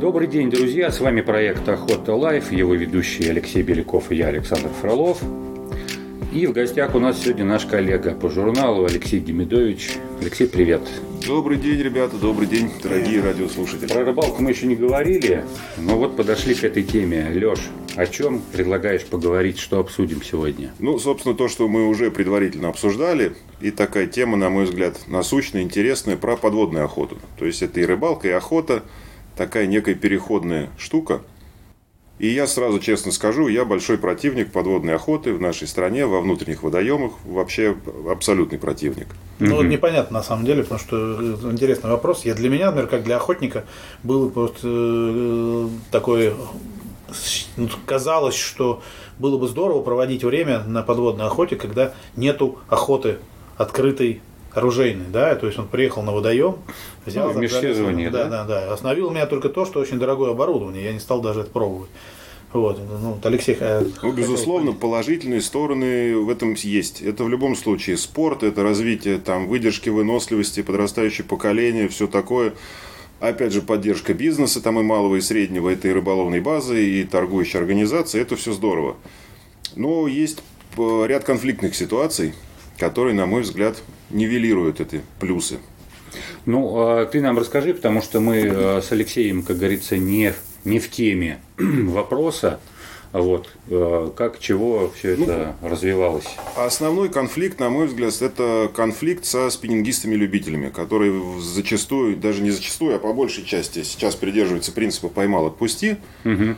Добрый день, друзья! С вами проект Охота Life, его ведущий Алексей Беляков и я, Александр Фролов. И в гостях у нас сегодня наш коллега по журналу Алексей Демидович. Алексей, привет! Добрый день, ребята, добрый день, дорогие радиослушатели. Про рыбалку мы еще не говорили, но вот подошли к этой теме. Леш, о чем предлагаешь поговорить, что обсудим сегодня? Ну, собственно, то, что мы уже предварительно обсуждали, и такая тема, на мой взгляд, насущная, интересная, про подводную охоту. То есть, это и рыбалка, и охота, такая некая переходная штука. И я сразу честно скажу, я большой противник подводной охоты в нашей стране, во внутренних водоемах, вообще абсолютный противник. Ну, вот непонятно на самом деле, потому что э, интересный вопрос. Я для меня, например, как для охотника, был просто э, такой ну, казалось, что было бы здорово проводить время на подводной охоте, когда нету охоты открытой оружейной, да, то есть он приехал на водоем, взял ну, межсезонье, да, да, да, остановил меня только то, что очень дорогое оборудование, я не стал даже это пробовать. Вот, ну, вот Алексей. Э, ну, безусловно, положительные стороны в этом есть. Это в любом случае спорт, это развитие там выдержки, выносливости, подрастающее поколение, все такое. Опять же, поддержка бизнеса, там и малого, и среднего, это и рыболовной базы, и торгующей организации, это все здорово. Но есть э, ряд конфликтных ситуаций, которые, на мой взгляд, нивелируют эти плюсы. Ну, а ты нам расскажи, потому что мы э, с Алексеем, как говорится, не, не в теме вопроса. Вот. Э, как, чего все ну, это развивалось? Основной конфликт, на мой взгляд, это конфликт со спиннингистами-любителями, которые зачастую, даже не зачастую, а по большей части сейчас придерживаются принципа «поймал, отпусти». Угу.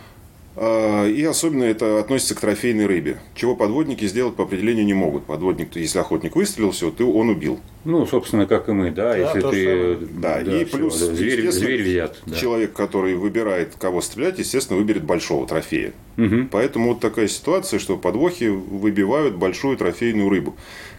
И особенно это относится к трофейной рыбе, чего подводники сделать по определению не могут. Подводник, если охотник выстрелил, все, ты он убил. Ну, собственно, как и мы, да, да если ты... Да, да, и все, плюс, да, зверь, зверь взят. Да. Человек, который выбирает, кого стрелять, естественно, выберет большого трофея. Угу. Поэтому вот такая ситуация, что подвохи выбивают большую трофейную рыбу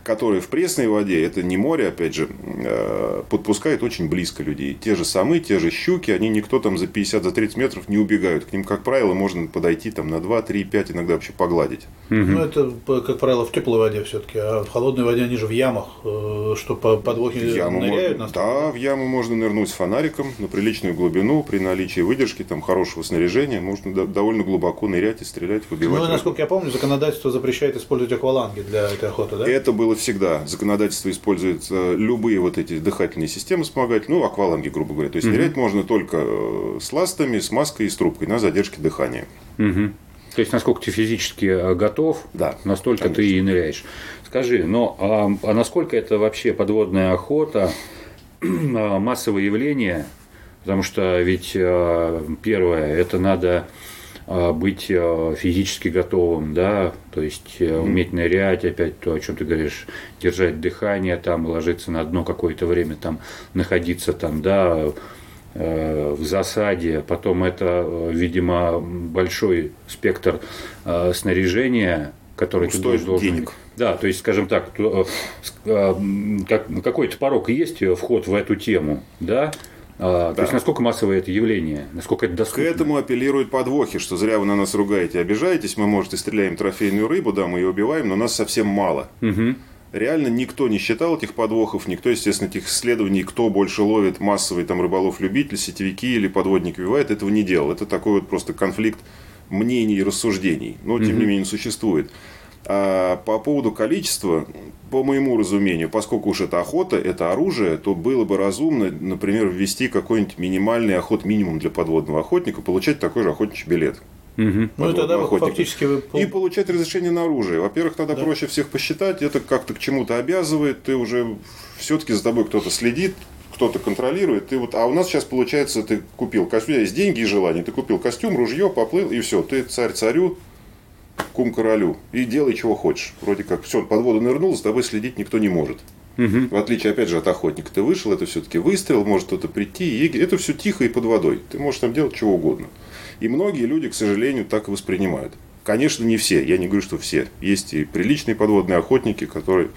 которые в пресной воде, это не море, опять же, э, подпускают очень близко людей. Те же самы, те же щуки, они никто там за 50, за 30 метров не убегают. К ним, как правило, можно подойти там на 2, 3, 5, иногда вообще погладить. Ну, это, как правило, в теплой воде все-таки, а в холодной воде они же в ямах, э, что по подвохи яму ныряют. Можно, да, в яму можно нырнуть с фонариком на приличную глубину, при наличии выдержки, там, хорошего снаряжения, можно довольно глубоко нырять и стрелять, выбивать. Ну, насколько я помню, законодательство запрещает использовать акваланги для этой охоты, да? Это было всегда. Законодательство использует э, любые вот эти дыхательные системы вспомогательные, ну, акваланги, грубо говоря. То есть, угу. нырять можно только э, с ластами, с маской и с трубкой на задержке дыхания. Угу. То есть, насколько ты физически э, готов, да, настолько конечно. ты и ныряешь. Скажи, но а, а насколько это вообще подводная охота, а, массовое явление? Потому что ведь первое, это надо быть а, физически готовым, да, то есть mm-hmm. уметь нырять, опять то, о чем ты говоришь, держать дыхание, там, ложиться на дно какое-то время, там, находиться там, да, э, в засаде, потом это, видимо, большой спектр снаряжения, который стоит должен... денег. Да, то есть, скажем так, какой-то порог есть вход в эту тему, да, а, да. То есть, насколько массовое это явление, насколько это доступно? К этому апеллируют подвохи, что зря вы на нас ругаете, обижаетесь, мы, может, и стреляем трофейную рыбу, да, мы ее убиваем, но нас совсем мало. Угу. Реально никто не считал этих подвохов, никто, естественно, этих исследований, кто больше ловит массовый там рыболов-любитель, сетевики или подводник убивает, этого не делал. Это такой вот просто конфликт мнений и рассуждений, но тем угу. не менее существует. А по поводу количества, по моему разумению, поскольку уж это охота, это оружие, то было бы разумно, например, ввести какой-нибудь минимальный охот минимум для подводного охотника, получать такой же охотничий билет. Угу. Ну, тогда фактически вы... И получать разрешение на оружие. Во-первых, тогда да. проще всех посчитать, это как-то к чему-то обязывает, ты уже все-таки за тобой кто-то следит, кто-то контролирует. Ты вот, а у нас сейчас получается, ты купил костюм, у тебя есть деньги и желание, ты купил костюм, ружье, поплыл, и все, ты царь царю, кум королю. И делай, чего хочешь. Вроде как, все, под воду нырнул, за тобой следить никто не может. Угу. В отличие, опять же, от охотника. Ты вышел, это все-таки выстрел, может кто-то прийти. И это все тихо и под водой. Ты можешь там делать чего угодно. И многие люди, к сожалению, так и воспринимают. Конечно, не все. Я не говорю, что все. Есть и приличные подводные охотники, которые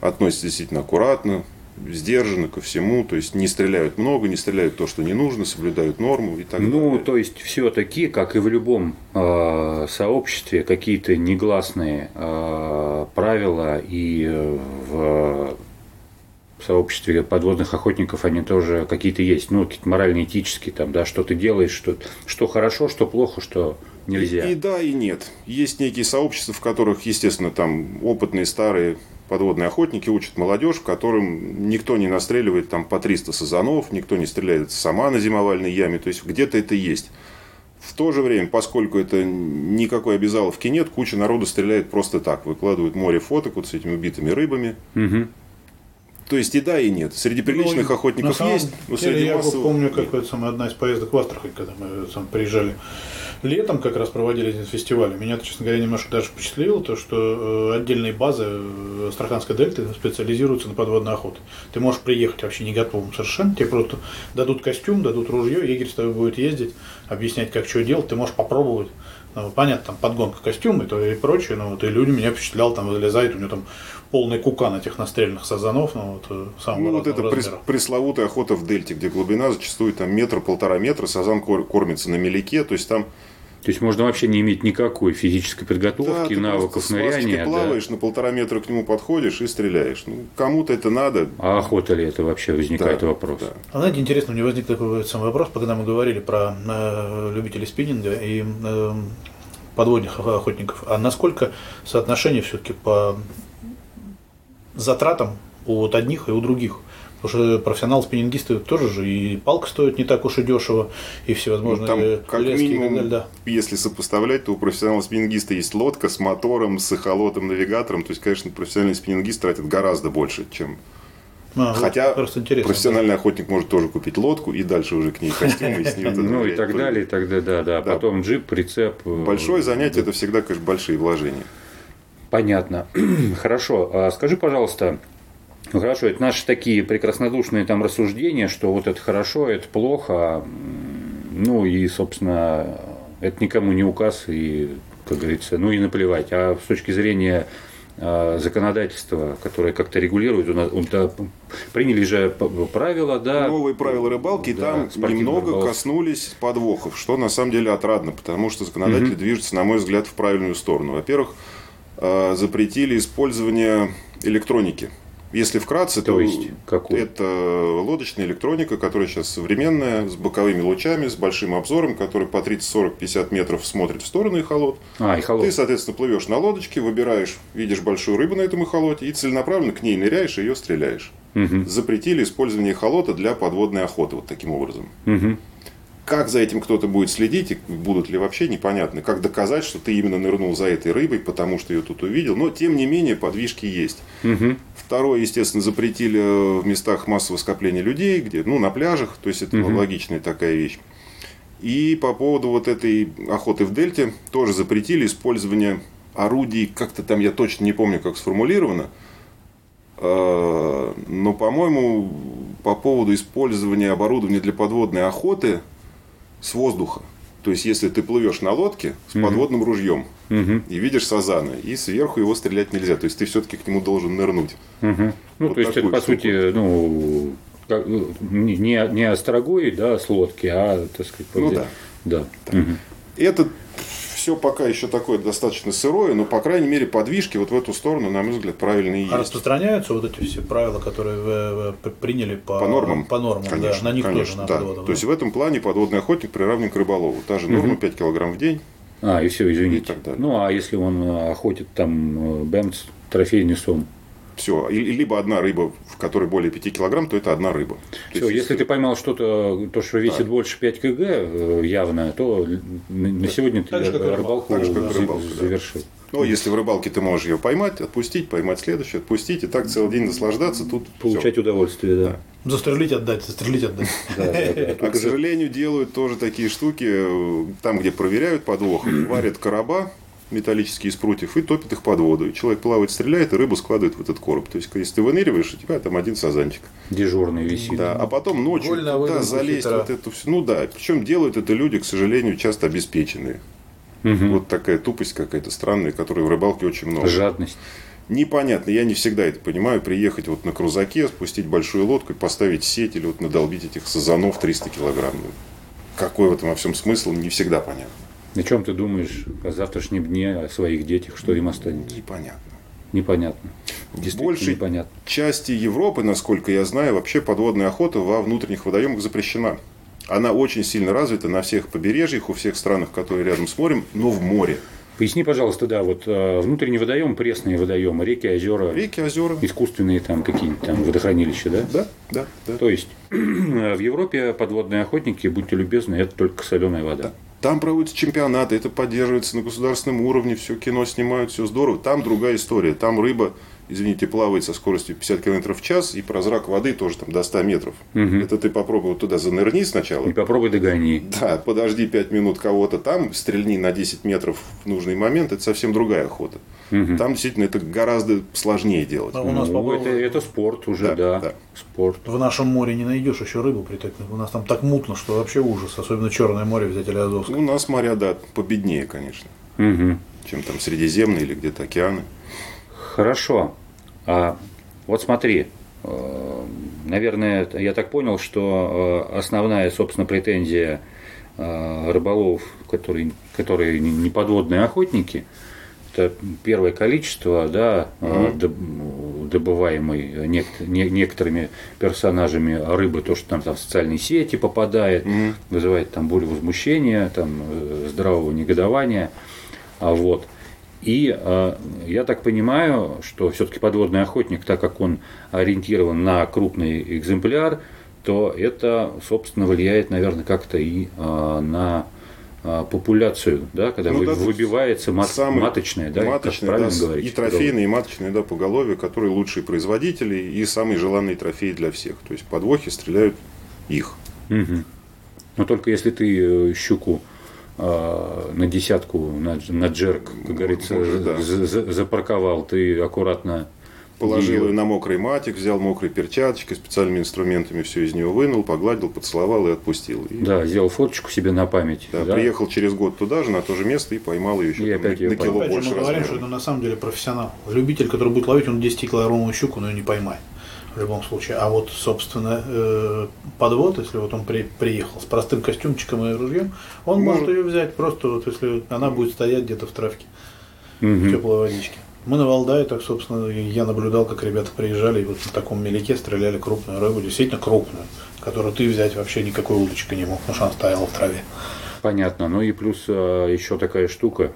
относятся действительно аккуратно, сдержаны ко всему, то есть не стреляют много, не стреляют то, что не нужно, соблюдают норму и так ну, далее. Ну, то есть все-таки, как и в любом э, сообществе, какие-то негласные э, правила и э, в в сообществе подводных охотников они тоже какие-то есть, ну, какие-то морально-этические, там, да, что ты делаешь, что, что хорошо, что плохо, что нельзя. И, и да, и нет. Есть некие сообщества, в которых, естественно, там опытные старые подводные охотники учат молодежь, в котором никто не настреливает там по 300 сазанов, никто не стреляет сама на зимовальной яме, то есть где-то это есть. В то же время, поскольку это никакой обязаловки нет, куча народу стреляет просто так, выкладывают море фоток вот с этими убитыми рыбами. Угу. То есть и да, и нет. Среди приличных ну, охотников есть, но среди я массовых... помню, как это одна из поездок в Астрахань, когда мы сам приезжали летом как раз проводили этот фестиваль. Меня, честно говоря, немножко даже впечатлило то, что э, отдельные базы э, Астраханской дельты специализируются на подводной охоте. Ты можешь приехать вообще не готовым совершенно, тебе просто дадут костюм, дадут ружье, егерь с тобой будет ездить, объяснять, как что делать, ты можешь попробовать. Ну, понятно, там подгонка костюма и, то, и прочее, но вот и люди меня впечатлял, там залезает, у него там полный кукан этих настрельных сазанов, ну вот э, самого Ну вот это размера. пресловутая охота в дельте, где глубина зачастую там метр-полтора метра, сазан кормится на меляке, то есть там то есть можно вообще не иметь никакой физической подготовки, да, навыков ныряния. Ты плаваешь, да. на полтора метра к нему подходишь и стреляешь. Ну, кому-то это надо. А охота ли это вообще возникает да, вопрос? Да. А знаете, интересно, мне возник такой самый вопрос, когда мы говорили про э, любителей спиннинга и э, подводных охотников. А насколько соотношение все-таки по затратам у одних и у других? Потому что профессионал-спиннингисты тоже же и палка стоит не так уж и дешево, и всевозможные ну, там, как минимум, далее, да. если сопоставлять, то у профессионала-спиннингиста есть лодка с мотором, с эхолотом, навигатором. То есть, конечно, профессиональный спиннингист тратит гораздо больше, чем а, Хотя вот профессиональный да. охотник может тоже купить лодку и дальше уже к ней костюмы и с нее Ну и так далее, и так далее, да, да. Потом джип, прицеп. Э, Большое занятие это всегда, конечно, большие вложения. Понятно. Хорошо. А скажи, пожалуйста, ну хорошо, это наши такие прекраснодушные там рассуждения, что вот это хорошо, это плохо. Ну и, собственно, это никому не указ и, как говорится, ну и наплевать. А с точки зрения а, законодательства, которое как-то регулирует, у да, приняли же правила, да. Новые правила рыбалки, да, там немного рыбалки. коснулись подвохов, что на самом деле отрадно, потому что законодатель угу. движется, на мой взгляд, в правильную сторону. Во-первых, а, запретили использование электроники если вкратце, то, то есть, какую? это лодочная электроника, которая сейчас современная, с боковыми лучами, с большим обзором, который по 30, 40, 50 метров смотрит в сторону эхолот. А, эхолот. Ты, соответственно, плывешь на лодочке, выбираешь, видишь большую рыбу на этом эхолоте и целенаправленно к ней ныряешь и ее стреляешь. Угу. Запретили использование эхолота для подводной охоты вот таким образом. Угу. Как за этим кто-то будет следить, и будут ли вообще непонятно. Как доказать, что ты именно нырнул за этой рыбой, потому что ее тут увидел. Но, тем не менее, подвижки есть. Угу. Второе, естественно, запретили в местах массового скопления людей, где, ну, на пляжах. То есть, это угу. логичная такая вещь. И по поводу вот этой охоты в дельте тоже запретили использование орудий, как-то там я точно не помню, как сформулировано, а, но, по-моему, по поводу использования оборудования для подводной охоты – с воздуха. То есть, если ты плывешь на лодке с угу. подводным ружьем угу. и видишь сазана, и сверху его стрелять нельзя. То есть, ты все-таки к нему должен нырнуть. Угу. Ну, вот то есть, это, по сути, ну, ну не, не острогой, да, с лодки, а, так сказать, ну, да. Да. Угу. Это все пока еще такое достаточно сырое, но, по крайней мере, подвижки вот в эту сторону, на мой взгляд, правильные есть. А распространяются вот эти все правила, которые вы приняли по, по нормам? По нормам, конечно, да, на них конечно, тоже, на да. То есть, в этом плане подводный охотник приравнен к рыболову. Та же норма угу. 5 килограмм в день. А, и все, извините. И так далее. Ну, а если он охотит там э, бэмс, трофейный сом? Все. Либо одна рыба, в которой более 5 килограмм, то это одна рыба. Все, есть, если, ты поймал что-то, то, что весит да. больше 5 кг э, явно, то на сегодня так ты рыбалку, так же, как рыбалку завершил. Да. Ну, если в рыбалке ты можешь ее поймать, отпустить, поймать следующую, отпустить, и так целый день наслаждаться, тут Получать все. удовольствие, да. да. Застрелить, отдать, застрелить, отдать. А, к сожалению, делают тоже такие штуки, э, там, где проверяют подвох, варят короба, металлические из прутьев и топит их под воду. И человек плавает, стреляет, и рыбу складывает в этот короб. То есть, если ты выныриваешь, у тебя там один сазанчик. Дежурный висит. Да, а потом ночью Вольно туда залезть вот эту всю. Ну да, причем делают это люди, к сожалению, часто обеспеченные. Угу. Вот такая тупость какая-то странная, которой в рыбалке очень много. Жадность. Непонятно, я не всегда это понимаю, приехать вот на крузаке, спустить большую лодку и поставить сеть или вот надолбить этих сазанов 300 килограмм. Какой в этом во всем смысл, не всегда понятно. О чем ты думаешь о завтрашнем дне, о своих детях, что им останется? Непонятно. Непонятно. В большей непонятно. части Европы, насколько я знаю, вообще подводная охота во внутренних водоемах запрещена. Она очень сильно развита на всех побережьях, у всех странах, которые рядом с морем, но в море. Поясни, пожалуйста, да, вот э, внутренний водоем, пресные водоемы, реки, озера. Реки, озера. Искусственные там какие-нибудь там водохранилища, да? Да, да, да. То есть в Европе подводные охотники, будьте любезны, это только соленая вода. Да. Там проводятся чемпионаты, это поддерживается на государственном уровне, все кино снимают, все здорово. Там другая история. Там рыба извините, плавает со скоростью 50 км в час, и прозрак воды тоже там до 100 метров. Угу. Это ты попробуй вот туда занырни сначала. И попробуй догони. Да, подожди 5 минут кого-то там, стрельни на 10 метров в нужный момент, это совсем другая охота. Угу. Там действительно это гораздо сложнее делать. А у нас, ну, это, это спорт уже, да, да, да. Спорт. В нашем море не найдешь еще рыбу притопленную. У нас там так мутно, что вообще ужас. Особенно Черное море взять или Азовское. У нас моря, да, победнее, конечно. Угу. Чем там Средиземные или где-то океаны. Хорошо. А, вот смотри, э, наверное, я так понял, что э, основная, собственно, претензия э, рыболовов, которые, которые не подводные охотники, это первое количество, да, mm-hmm. добываемой некоторыми персонажами рыбы, то, что там, там в социальные сети попадает, mm-hmm. вызывает там бурю возмущения, там, здравого негодования. А вот. И э, я так понимаю, что все-таки подводный охотник, так как он ориентирован на крупный экземпляр, то это, собственно, влияет, наверное, как-то и э, на э, популяцию, да, когда ну, да, выбивается мат, маточная, да, маточная, правильно да, говорить, и трофейные, и маточные, да, поголовье, которые лучшие производители и самый желанный трофей для всех. То есть подвохи стреляют их. Угу. Но только если ты э, щуку а, на десятку, на, на джерк, как говорится, Может, да. запарковал, ты аккуратно Положил ее на мокрый матик, взял мокрой перчаточкой, специальными инструментами все из нее вынул, погладил, поцеловал и отпустил. И... Да, сделал фоточку себе на память. Да, да, приехал через год туда же, на то же место и поймал ее еще и там, опять на, на кило опять больше. Мы говорим, что это на самом деле профессионал. Любитель, который будет ловить, он 10-килограммовую щуку, но ее не поймает в любом случае. А вот, собственно, э, подвод, если вот он при, приехал с простым костюмчиком и ружьем, он может, может ее взять просто, вот если она будет стоять где-то в травке, угу. в теплой водичке. Мы на Валдае, так, собственно, я наблюдал, как ребята приезжали и вот на таком меляке стреляли крупную рыбу, действительно крупную, которую ты взять вообще никакой удочкой не мог, потому что она стояла в траве. Понятно. Ну и плюс а, еще такая штука.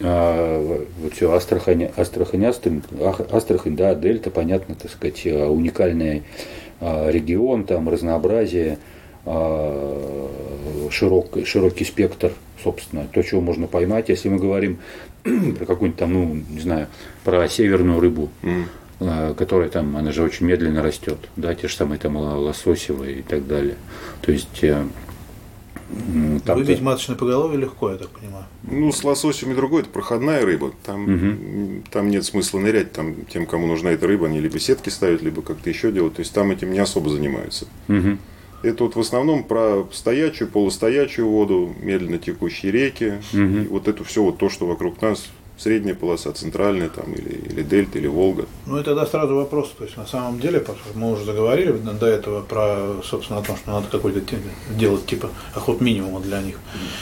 А, вот все, Астрахань, Астрахань, Астрахань, Астрахань, да, Дельта, понятно, так сказать, а, уникальный а, регион, там разнообразие, а, широкий, широкий спектр, собственно, то, чего можно поймать. Если мы говорим про какую-нибудь там, ну, не знаю, про северную рыбу, mm. которая там, она же очень медленно растет, да, те же самые там лососевые и так далее. То есть там Выбить маточное поголовье легко, я так понимаю. Ну, с лососем и другой, это проходная рыба. Там, угу. там нет смысла нырять. Там тем, кому нужна эта рыба, они либо сетки ставят, либо как-то еще делают. То есть там этим не особо занимаются. Угу. Это вот в основном про стоячую, полустоячую воду, медленно текущие реки. Угу. вот это все вот то, что вокруг нас средняя полоса, центральная там, или, или дельта, или Волга. Ну и тогда сразу вопрос, то есть на самом деле, мы уже заговорили до этого про, собственно, о том, что надо какой-то делать типа охот минимума для них,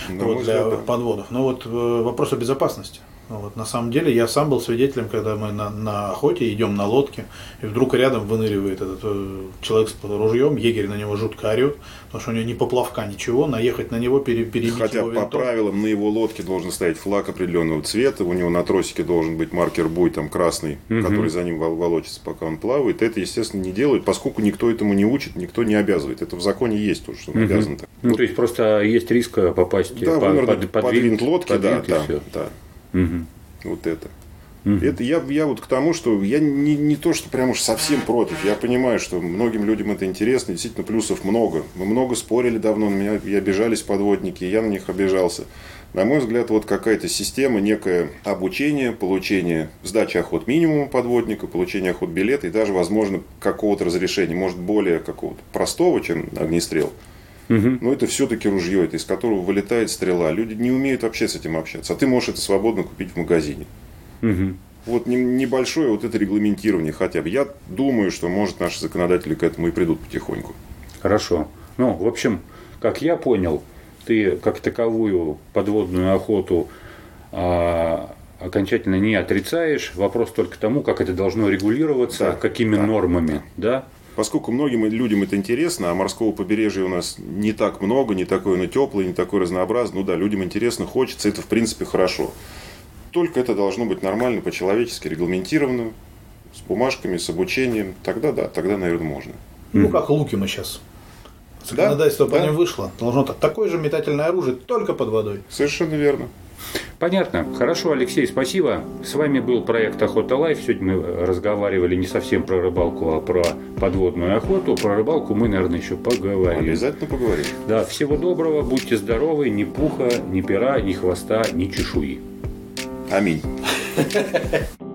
вот, для взгляд, да. подводов. Но вот э, вопрос о безопасности. Ну вот, на самом деле я сам был свидетелем, когда мы на, на охоте идем на лодке, и вдруг рядом выныривает этот э, человек с ружьем, егерь на него жутко орет, потому что у него не поплавка, ничего, наехать на него, пере, перебить Хотя его по правилам на его лодке должен стоять флаг определенного цвета, у него на тросике должен быть маркер буй там красный, угу. который за ним волочится, пока он плавает. Это, естественно, не делают, поскольку никто этому не учит, никто не обязывает. Это в законе есть то, что он угу. обязан. Ну, вот. то есть просто есть риск попасть да, под, под, под, под винт лодки, под да, да, да. Угу. Вот это. Угу. Это я, я вот к тому, что я не, не то, что прям уж совсем против. Я понимаю, что многим людям это интересно. Действительно, плюсов много. Мы много спорили давно, на меня и обижались подводники, и я на них обижался. На мой взгляд, вот какая-то система, некое обучение, получение сдачи охот минимума подводника, получение охот билета и даже, возможно, какого-то разрешения, может, более какого-то простого, чем огнестрел. Угу. Но это все-таки ружье, это из которого вылетает стрела. Люди не умеют вообще с этим общаться. А ты можешь это свободно купить в магазине. Угу. Вот небольшое вот это регламентирование хотя бы. Я думаю, что, может, наши законодатели к этому и придут потихоньку. Хорошо. Ну, в общем, как я понял, ты как таковую подводную охоту а, окончательно не отрицаешь. Вопрос только тому, как это должно регулироваться, да, какими да, нормами, да? Поскольку многим людям это интересно, а морского побережья у нас не так много, не такое оно теплое, не такое разнообразное, ну да, людям интересно, хочется, это в принципе хорошо. Только это должно быть нормально, по-человечески регламентировано, с бумажками, с обучением. Тогда да, тогда, наверное, можно. Ну, как луки мы сейчас. Законодательство да, по да. ним вышло. Должно так. Такое же метательное оружие, только под водой. Совершенно верно. Понятно. Хорошо, Алексей, спасибо. С вами был проект Охота Life. Сегодня мы разговаривали не совсем про рыбалку, а про подводную охоту. Про рыбалку мы, наверное, еще поговорим. Обязательно поговорим. Да, всего доброго, будьте здоровы, ни пуха, ни пера, ни хвоста, ни чешуи. Аминь.